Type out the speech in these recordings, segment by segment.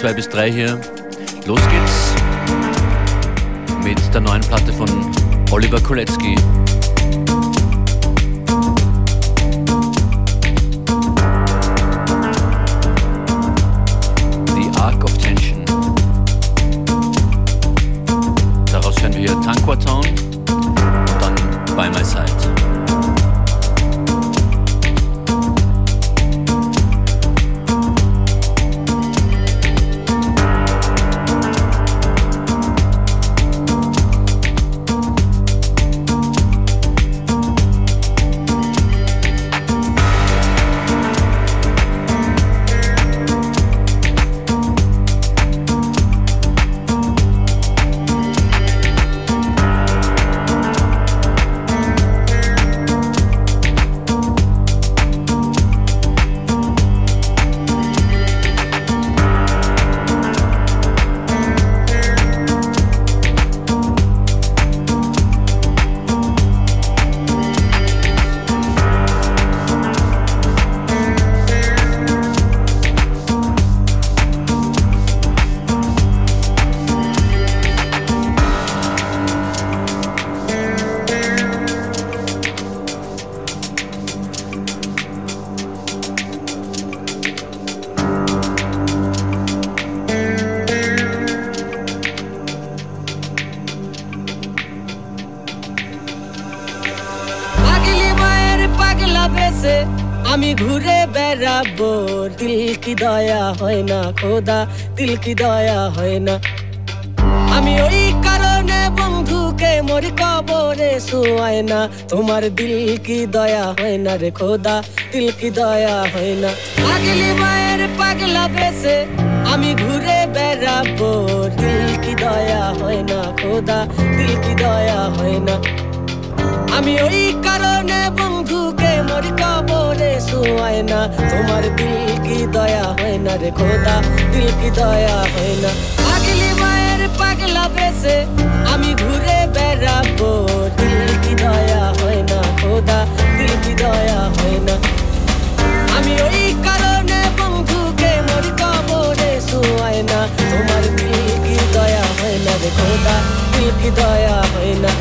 Bleibt dabei von 2 bis 3 hier. Los geht's mit der neuen Platte von Oliver Kolecki. কি দয়া হয় না, খোদা, দিল কি দয়া হয় না। আমি ওই কারণে বন্ধুকে মোর কবরে শুয়ায় না। তোমার দিল কি দয়া হয় না রে, খোদা, দিল কি দয়া হয় না। আগলি মায়ের পাগলা বেসে আমি ঘুরে বেড়াবো। দিল কি দয়া হয় না, খোদা, দিল কি দয়া হয় না। আমি ওই কারণে বন্ধুকে মোর কবরে শুয়ায় না। তোমার দিল কি দয়া হয় না রে খোদা, দিল কি দয়া হয় না। আগলি মায়ের পাগলা বেসে আমি ঘুরে বেড়াবো। দিল কি দয়া হয় না খোদা, দিল কি দয়া হয় না। আমি ওই কারণে বন্ধুকে মোর কবরে শুয়ায় না। তোমার দিল কি দয়া হয় না রে খোদা, দিল কি দয়া হয় না।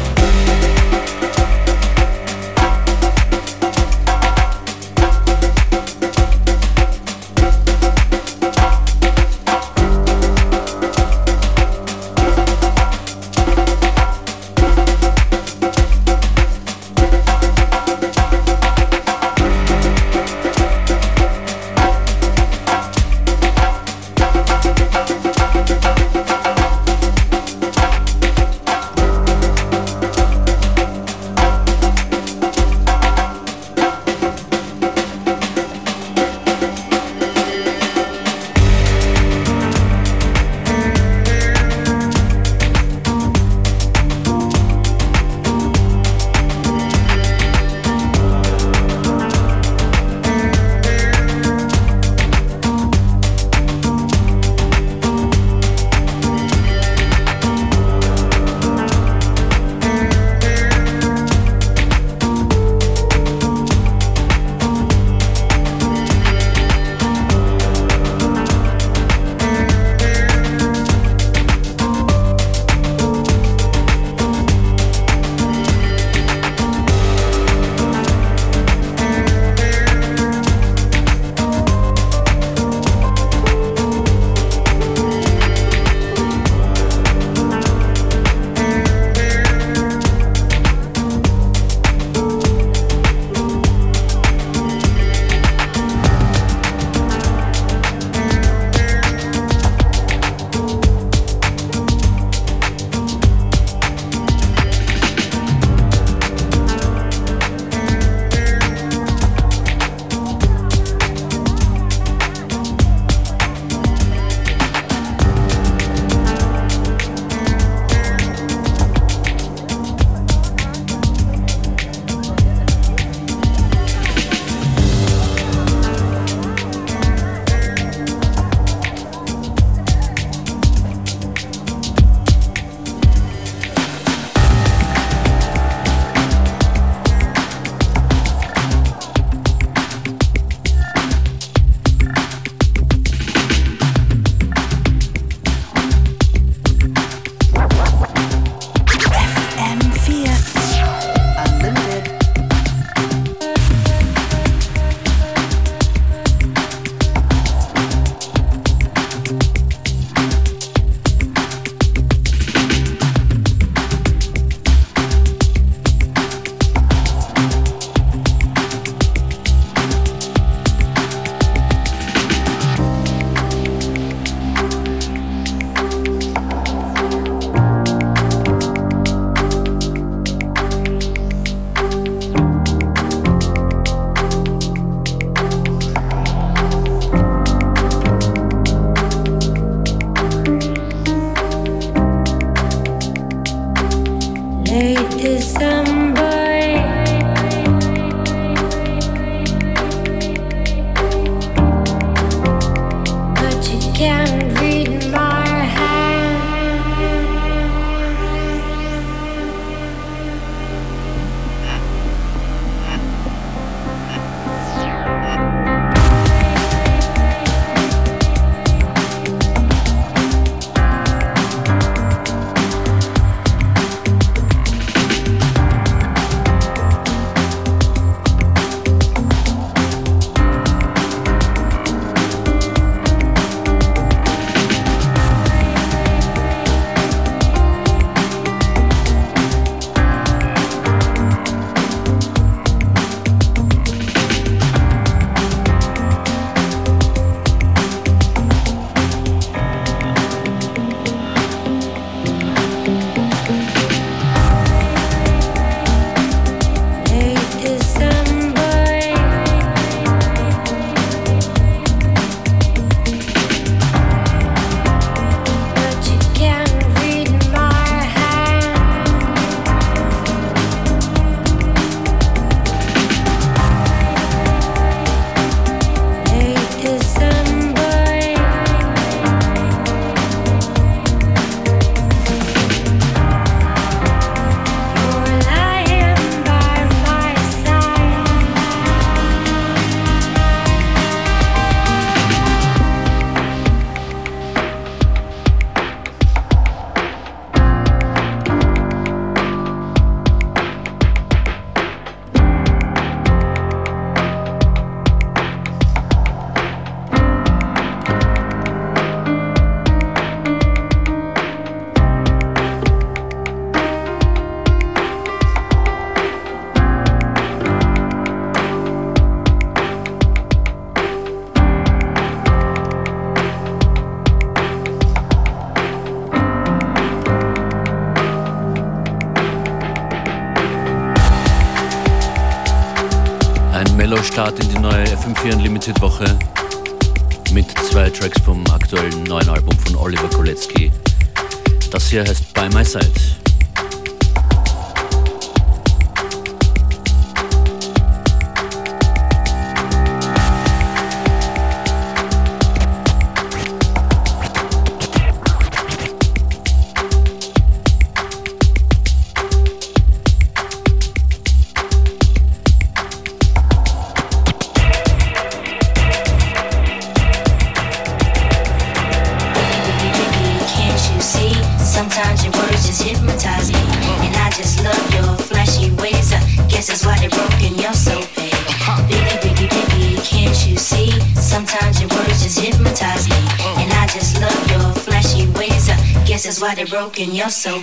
FM4 Unlimited Woche mit zwei Tracks vom aktuellen neuen Album von Oliver Kolecki. Das hier heißt By My Side. They're broken. You're so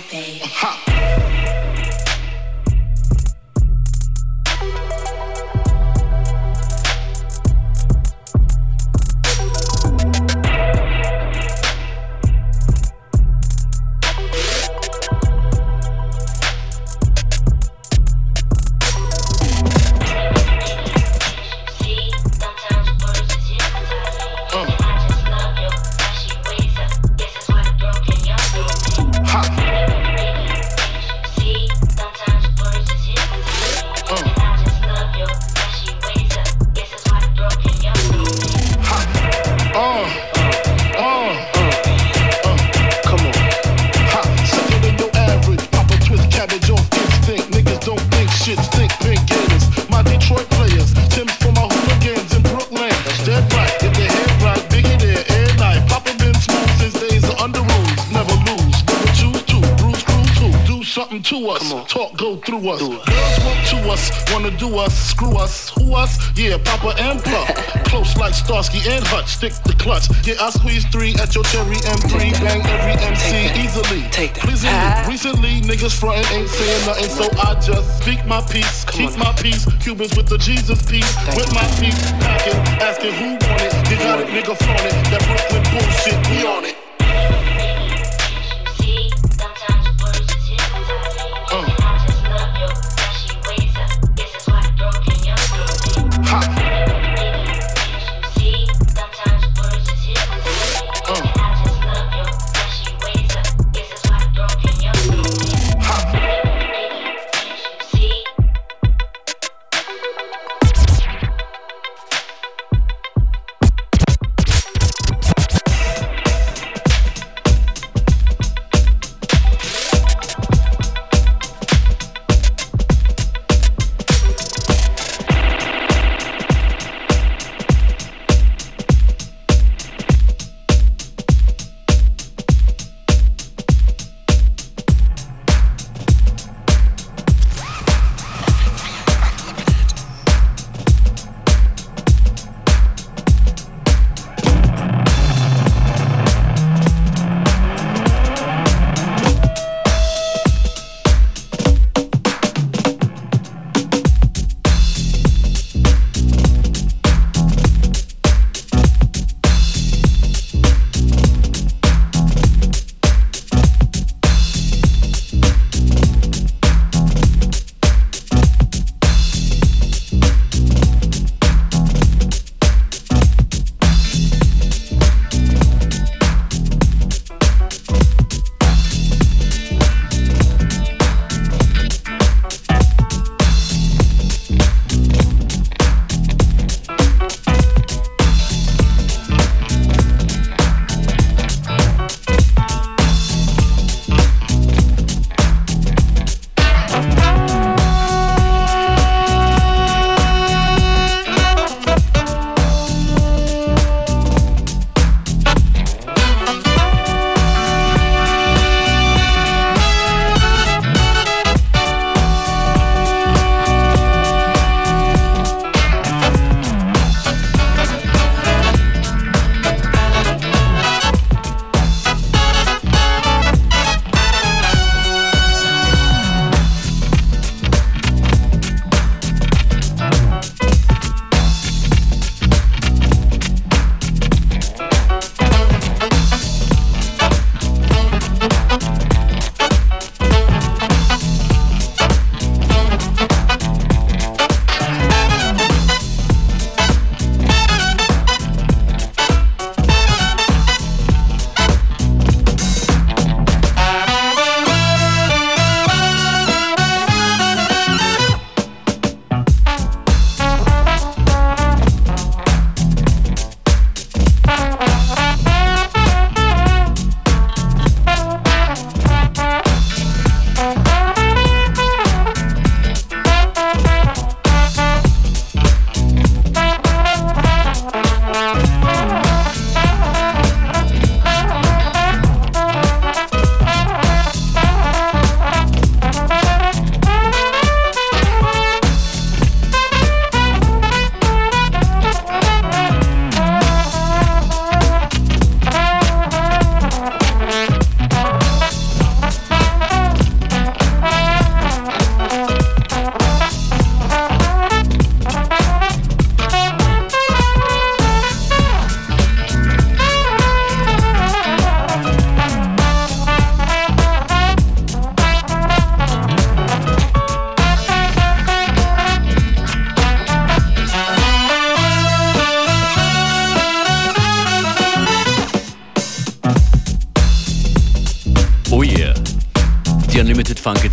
paid. Starsky and Plush, close like Starsky and Hutch, stick the clutch. Yeah, I squeeze three at your cherry M3, bang every MC easily. Take that. Pleasingly. Ah. Recently, niggas frontin' ain't saying nothing, so I just speak my peace, keep my peace. Cubans with the Jesus peace, with my peace, packing, asking who want it. You got it, nigga, flaunt it. That Brooklyn bullshit, we on it.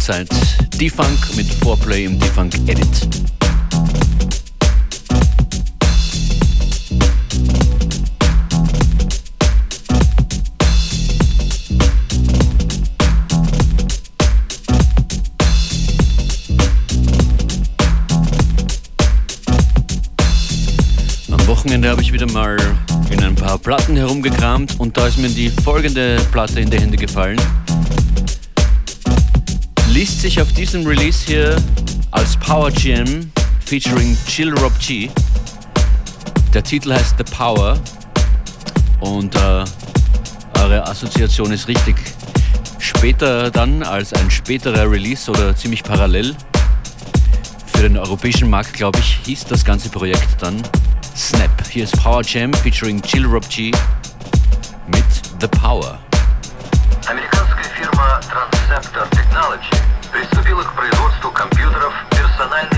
Unlimited Funk Zeit. D-Funk mit Foreplay im D-Funk Edit. Am Wochenende habe ich wieder mal in ein paar Platten herumgekramt und da ist mir die folgende Platte in die Hände gefallen liest sich auf diesem Release hier als Power Jam featuring Chill Rob G. Der Titel heißt The Power und äh, eure Assoziation ist richtig. Später dann als ein späterer Release oder ziemlich parallel für den europäischen Markt, glaube ich, hieß das ganze Projekt dann Snap. Hier ist Power Jam featuring Chill Rob G mit The Power. Приступила производству компьютеров «Персональный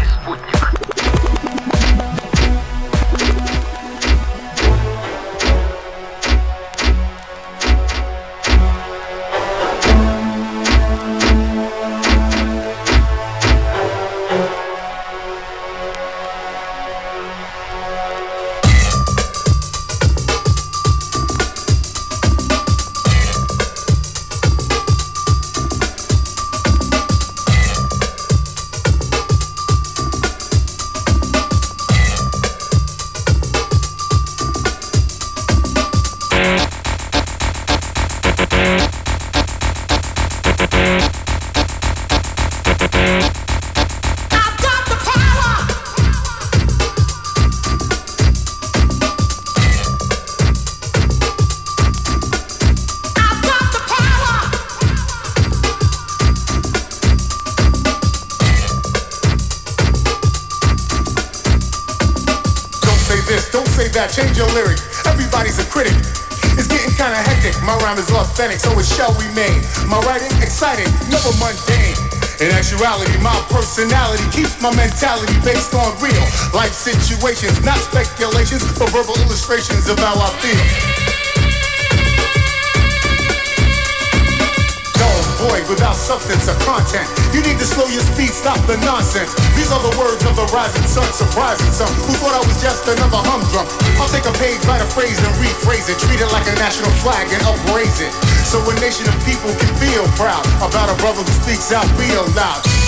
change your lyric. Everybody's a critic. It's getting kinda hectic. My rhyme is authentic, so it shall remain. My writing exciting, never mundane. In actuality, my personality keeps my mentality based on real life situations, not speculations, but verbal illustrations of how I feel. Void without substance or content. You need to slow your speed, stop the nonsense. These are the words of the rising sun, surprising some who thought I was just another humdrum. I'll take a page, write a phrase, and rephrase it. Treat it like a national flag and upraise it. So a nation of people can feel proud about a brother who speaks out real loud.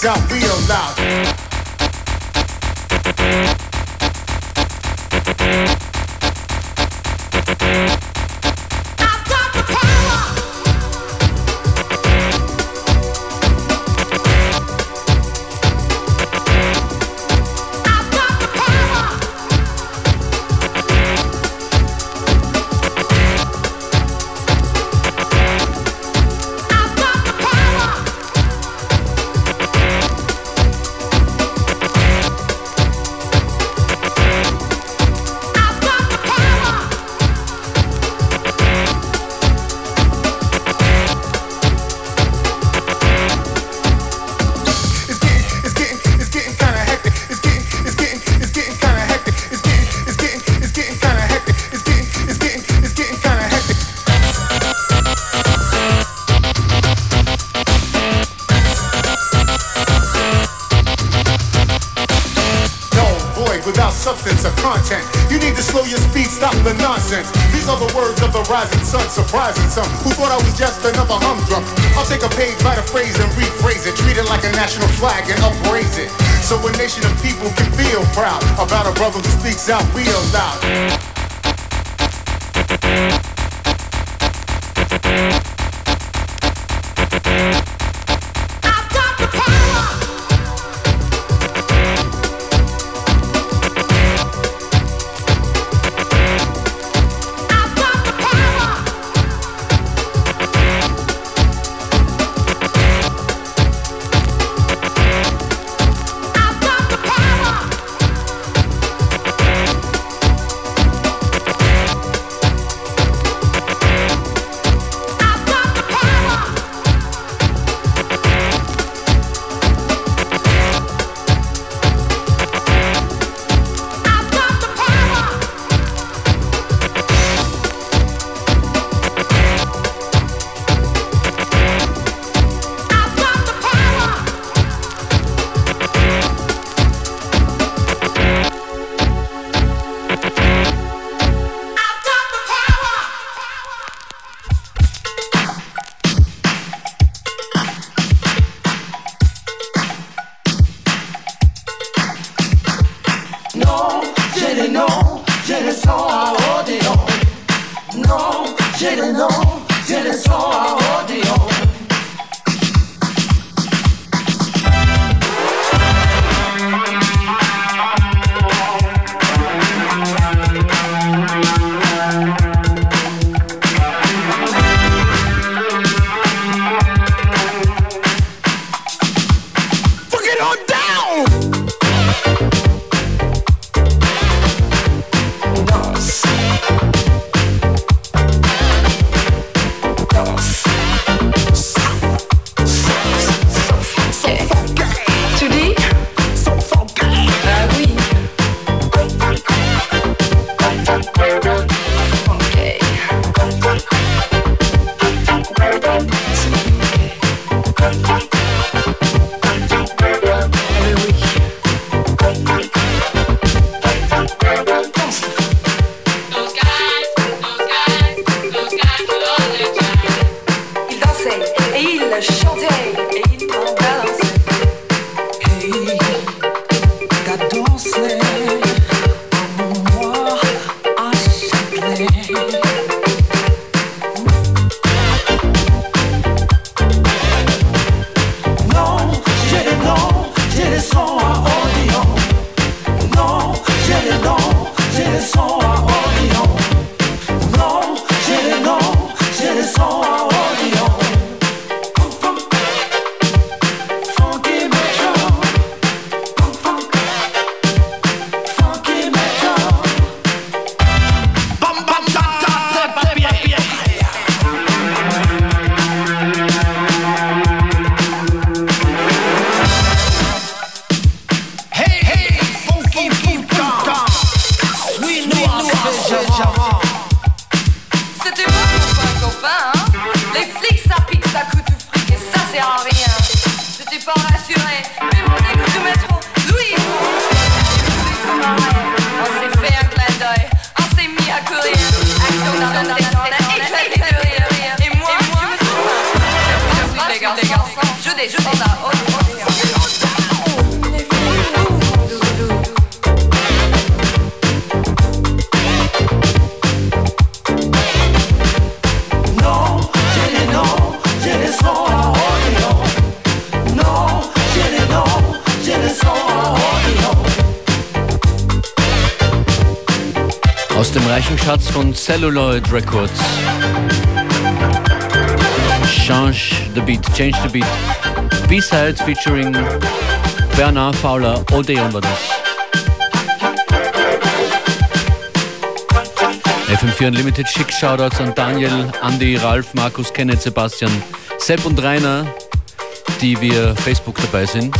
sound real lá. Substance or content. You need to slow your speed, stop the nonsense. These are the words of the rising sun, surprising some who thought I was just another humdrum. I'll take a page, write a phrase, and rephrase it. Treat it like a national flag and upraise it. So a nation of people can feel proud about a brother who speaks out real loud. Celluloid Records. Change the Beat, Change the Beat. B-Side featuring Bernard Fowler, Odeon war das. FM4 Unlimited Schick Shoutouts an Daniel, Andy, Ralf, Markus, Kenneth, Sebastian, Sepp und Rainer, die via Facebook dabei sind.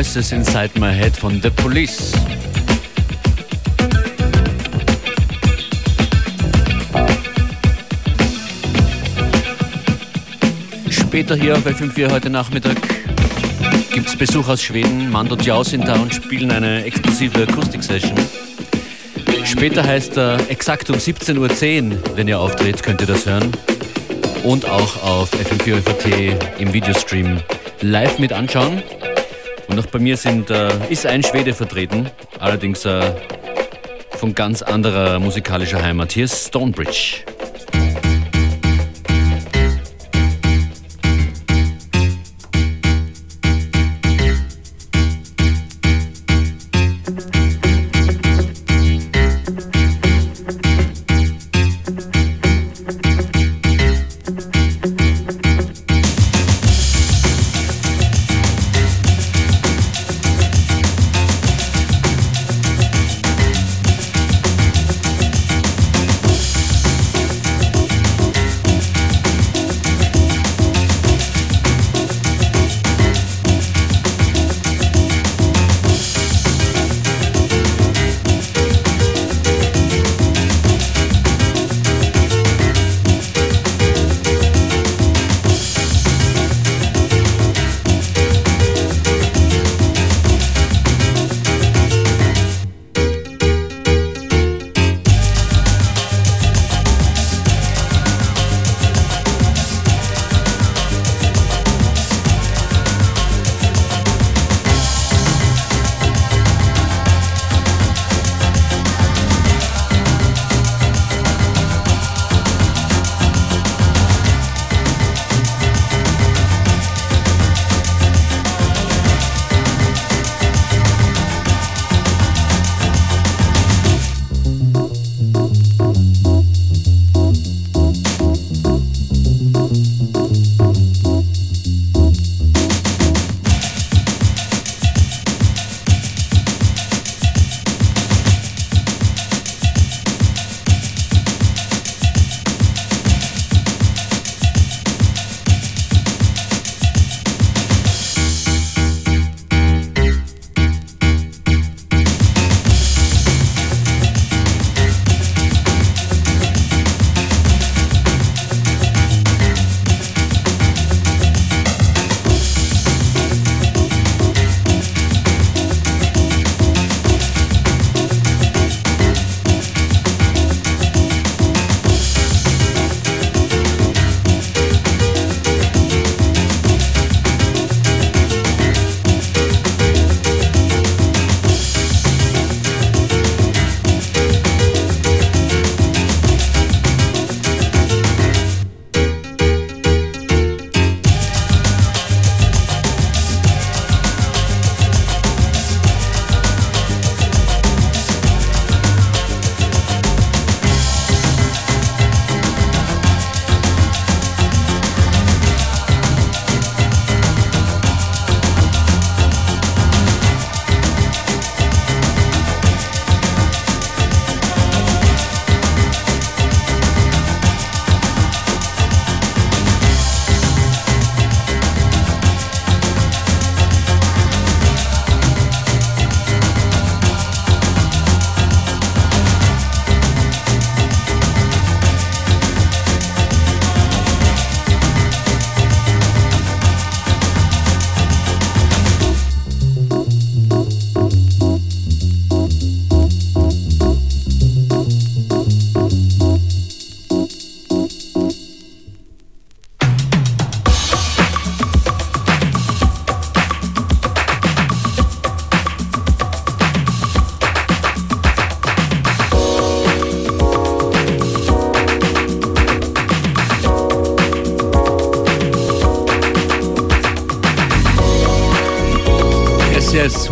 Voices Inside My Head von The Police. Später hier auf FM4 heute Nachmittag gibt es Besuch aus Schweden. Mando Diao sind da und spielen eine exklusive Akustik-Session. Später heißt er exakt um 17.10 Uhr, wenn ihr auftritt, könnt ihr das hören. Und auch auf FM4 FAT im Videostream live mit anschauen. Und auch bei mir sind, äh, ist ein Schwede vertreten, allerdings äh, von ganz anderer musikalischer Heimat. Hier ist Stonebridge.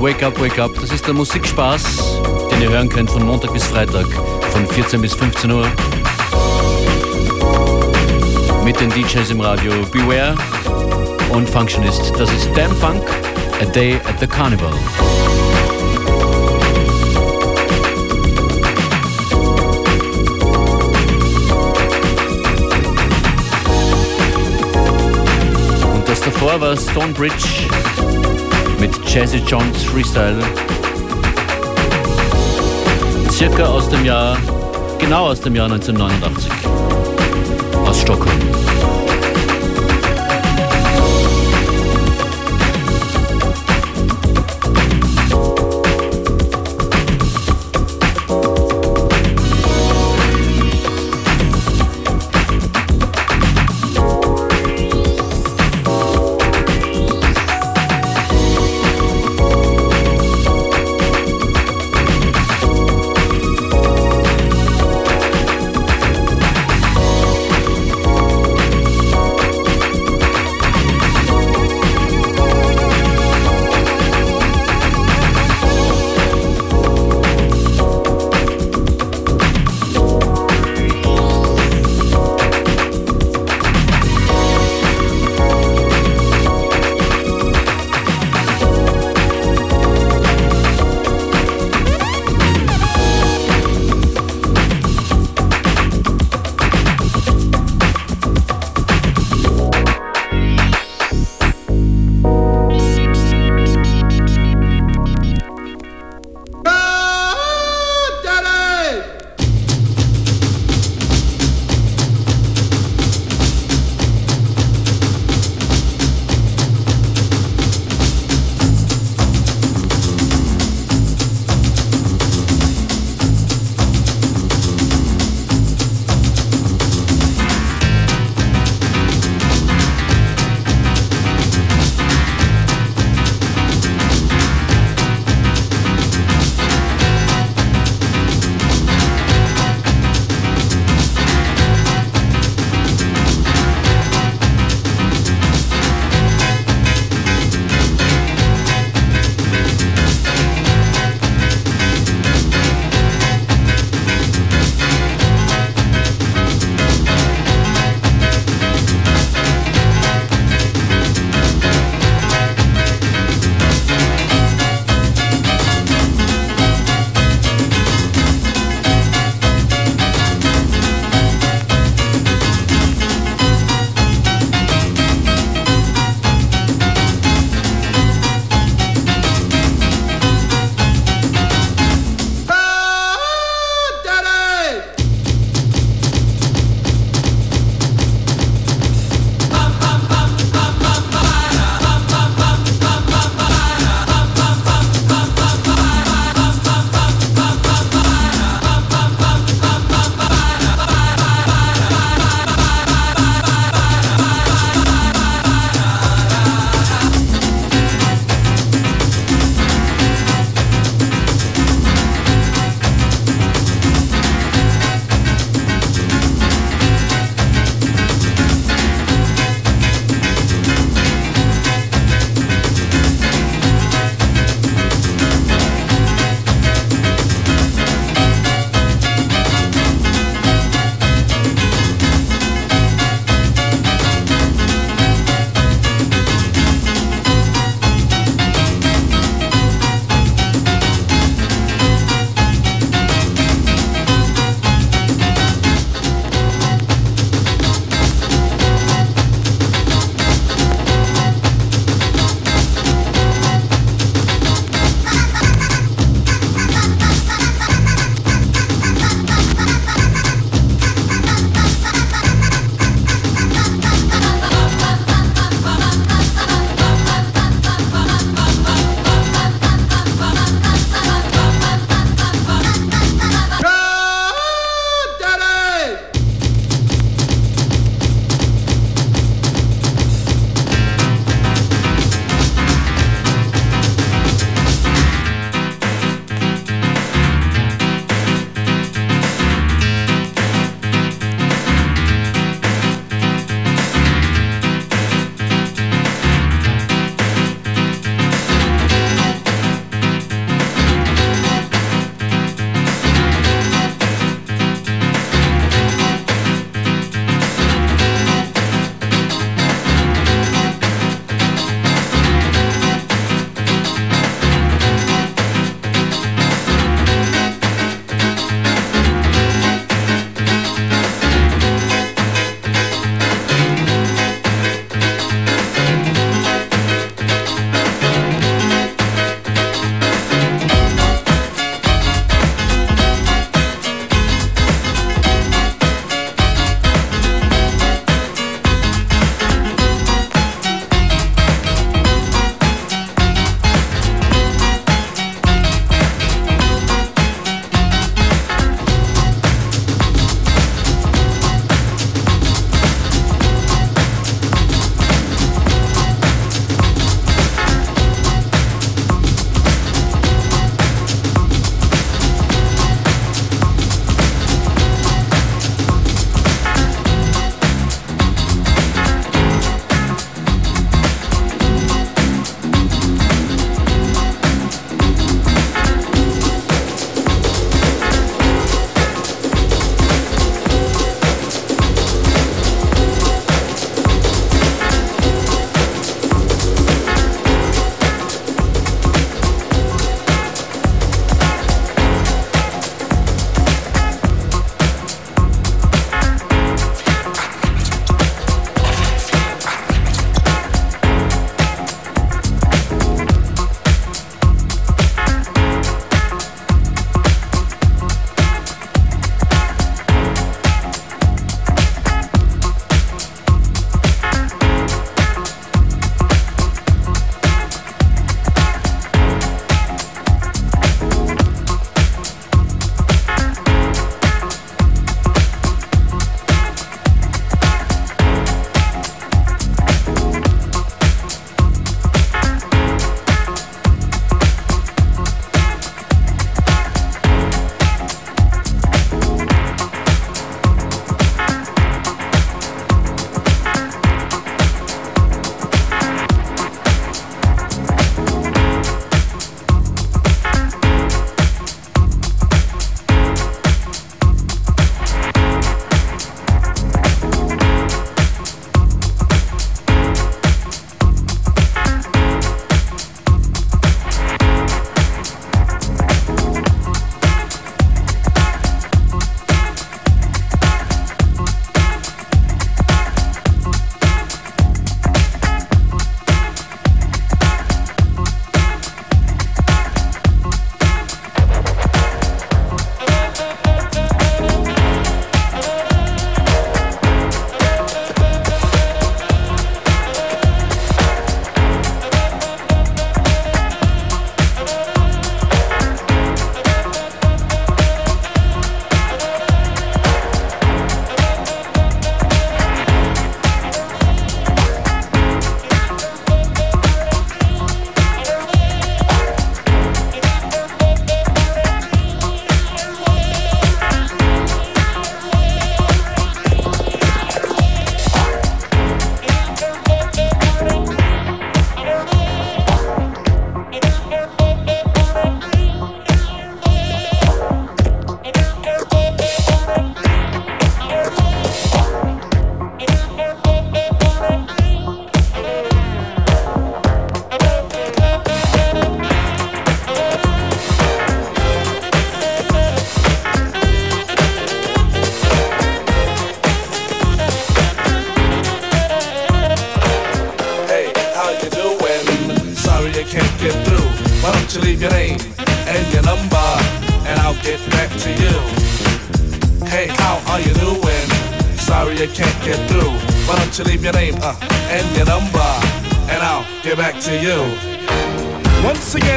Wake up, wake up. Das ist der Musikspaß, den ihr hören könnt von Montag bis Freitag, von 14 bis 15 Uhr. Mit den DJs im Radio Beware und Functionist. Das ist Damn Funk, A Day at the Carnival. Und das davor war Stonebridge Jazzy Jones Freestyle. Circa aus dem Jahr, genau aus dem Jahr 1989. Aus Stockholm.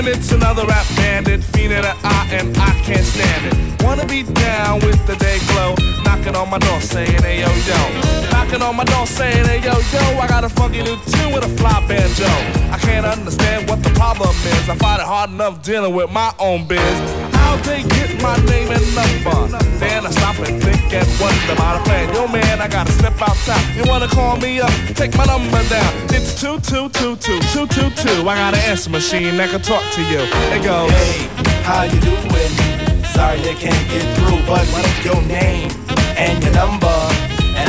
It's another rap bandit, fiend at eye, and I can't stand it. Wanna be down with the day glow, knocking on my door saying, hey yo yo. Knocking on my door saying, hey yo yo, I got a funky new tune with a fly banjo. I can't understand what the problem is. I find it hard enough dealing with my own biz. How they get my name and number? Then I stop and think and wonder about a plan. Yo, man, I gotta step outside. You wanna call me up? Take my number down. It's two two two two two two two. I got an answer machine that can talk to you. It goes. Hey, how you doing? Sorry I can't get through, but what's your name and your number?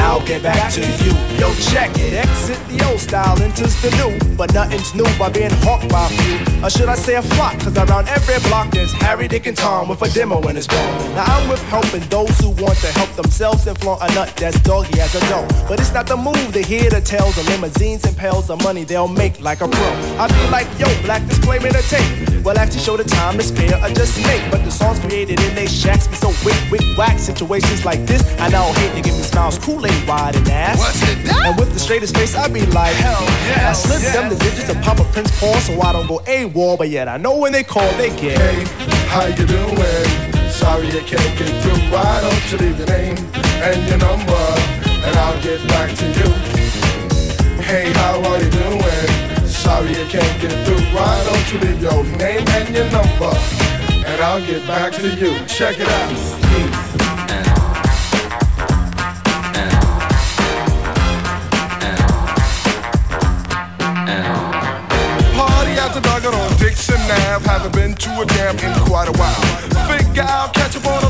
I'll get back to you. Yo, check it. Exit the old style, enters the new. But nothing's new by being hawked by a few. Or should I say a flock? Cause around every block there's Harry, Dick, and Tom with a demo in his ball. Now I'm with helping those who want to help themselves and flaunt a nut that's doggy as a dough. But it's not the move to hear the tales of limousines and pails of money they'll make like a pro. I be like, yo, black display made a tape. Well, actually show the time to spare or just make. But the songs created in they shacks be so wick, wick, whack. Situations like this, I now hate to give me smiles cool Kool-Aid wide and ass. What's it? And with the straightest face, I be like, hell yeah. I slip yes. them the digits of Papa Prince Paul so I don't go AWOL, but yet I know when they call, they get. Hey, how you doing? Sorry I can't get through. Why don't you leave your name and your number, and I'll get back to you. Hey, how are you doing? Sorry I can't get through. Why don't you leave your name and your number, and I'll get back to you. Check it out. Dixon Ave. Haven't been to a jam in quite a while. Figure out, catch up on.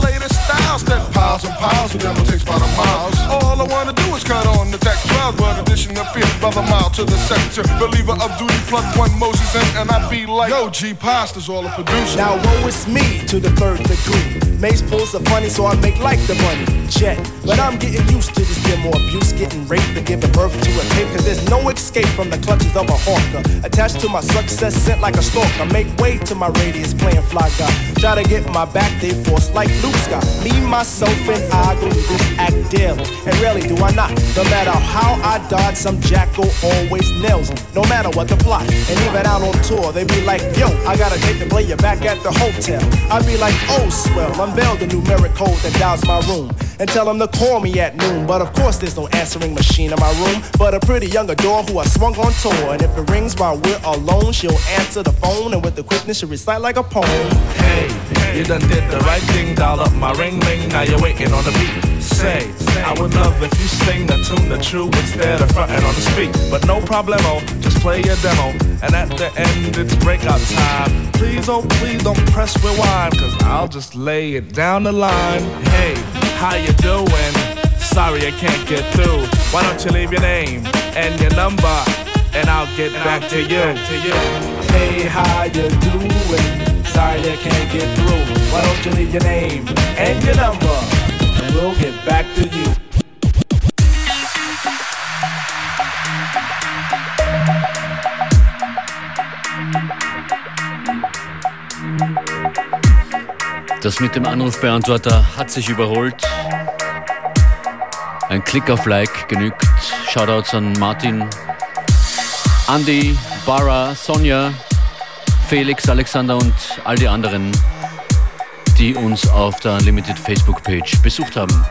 Piles and piles of them it takes about a miles. All I wanna do is cut on the tech 12, but addition appears by the mile to the sector. Believer of duty, plug one Moses in, and I be like, Yo, G Pasta's all a producer. Now woe is me to the third degree. Mace pulls are funny, so I make like the money. Check. But I'm getting used to this demo abuse, getting raped and giving birth to a tape. Cause there's no escape from the clutches of a hawker. Attached to my success, sent like a stalker. Make way to my radius, playing fly guy. Try to get my back, they force like Luke Scott. Me, myself, and I go act daily. And rarely do I not. No matter how I dodge, some jackal always nails. No matter what the plot. And even out on tour, they be like, yo, I got a date to play you back at the hotel. I be like, oh, swell, unveil the numeric code that dials my room. And tell them to call me at noon. But of course, there's no answering machine in my room. But a pretty young adore who I swung on tour. And if it rings while we're alone, she'll answer the phone. And with the quickness, she'll recite like a poem. Hey, you done did the right thing, dial up my ring ring. Now you're waiting on the beat. Say, I would love if you sing the tune the true instead of fronting on the speak. But no problemo, oh, just play your demo. And at the end, it's breakout time. Please, oh, please don't press rewind, cause I'll just lay it down the line. Hey, how you doing? Sorry I can't get through. Why don't you leave your name and your number, and I'll get back to you. To you. Hey, how you doing? Sorry I can't get through. Why don't you leave your name and your number, and we'll get back to you. Das mit dem Anrufbeantworter hat sich überholt. Ein Klick auf Like genügt. Shoutouts an Martin, Andy, Bara, Sonja, Felix, Alexander und all die anderen, die uns auf der Unlimited Facebook-Page besucht haben.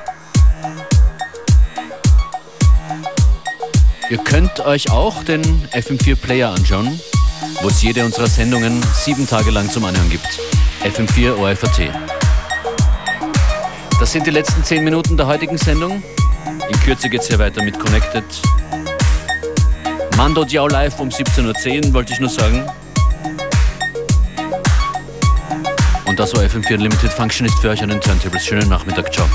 Ihr könnt euch auch den FM4 Player anschauen, wo es jede unserer Sendungen sieben Tage lang zum Anhören gibt. FM4 ORFAT. Das sind die letzten 10 Minuten der heutigen Sendung. In Kürze geht es hier weiter mit Connected. Mando Diao live um 17.10 Uhr, wollte ich nur sagen. Und das war FM4 Limited Function ist für euch an den Turntables. Schönen Nachmittag, ciao.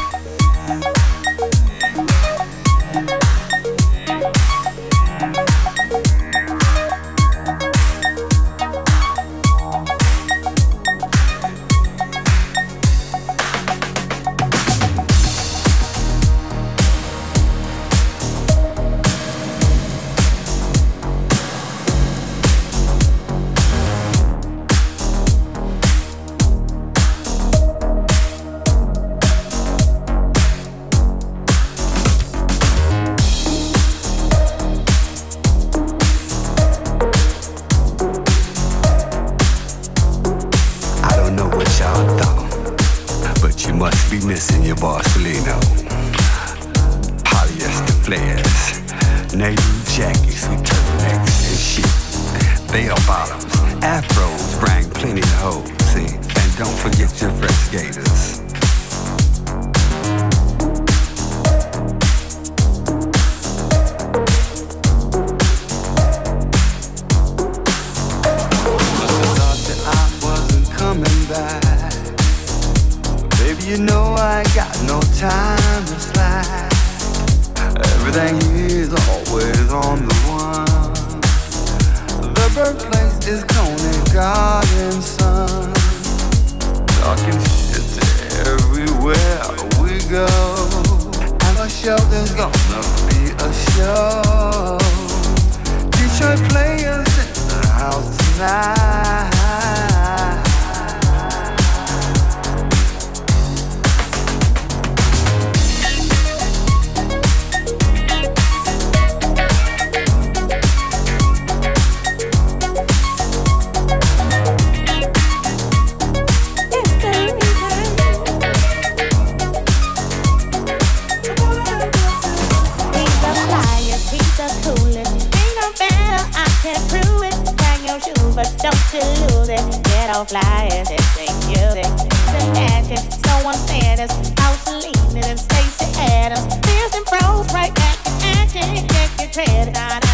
Flyers, it's ain't music. The magic, so unfairness. House leaning and Stacey Adams. Fierce and froze right back action. Check your credit,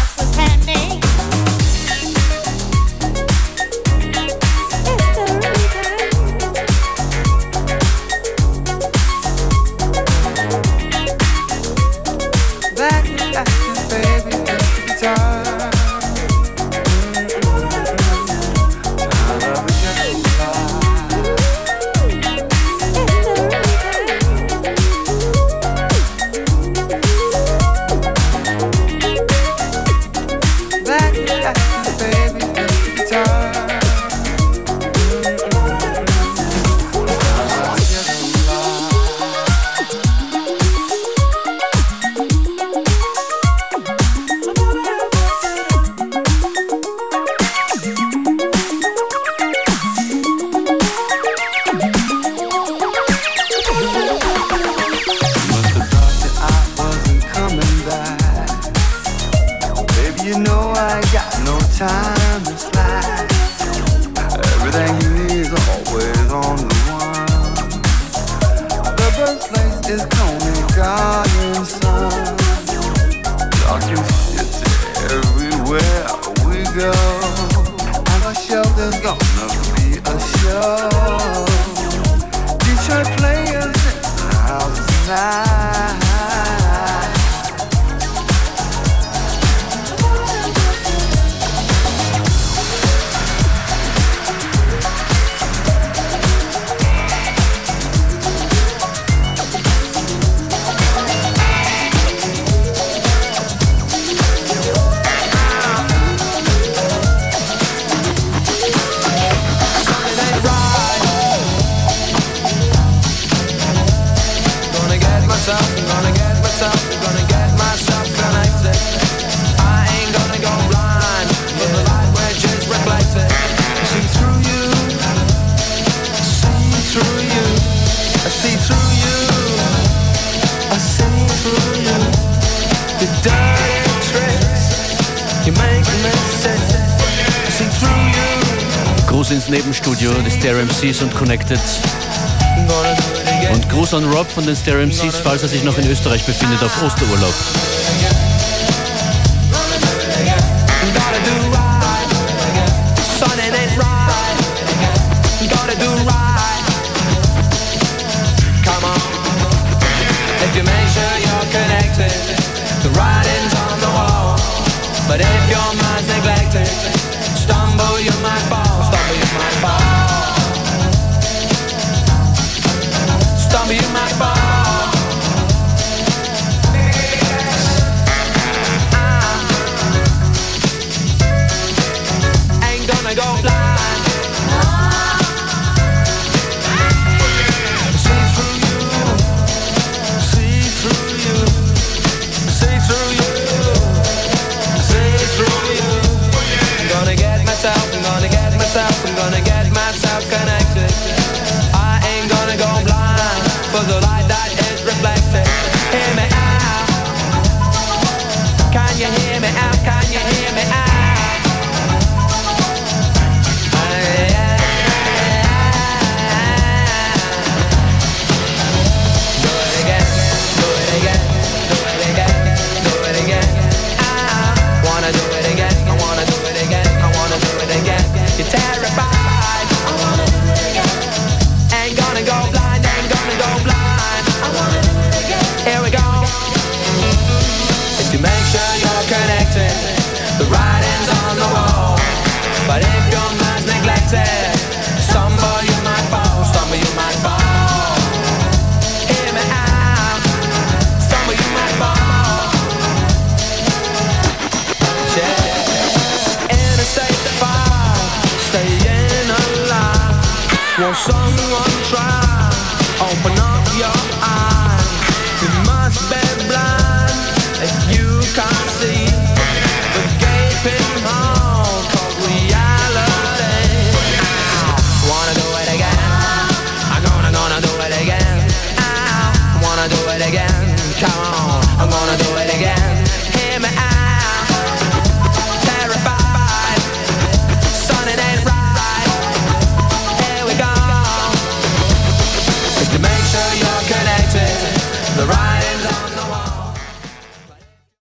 MCs und Connected. Und Gruß an Rob von den Stereo MCs, falls er sich noch in Österreich befindet auf Osterurlaub.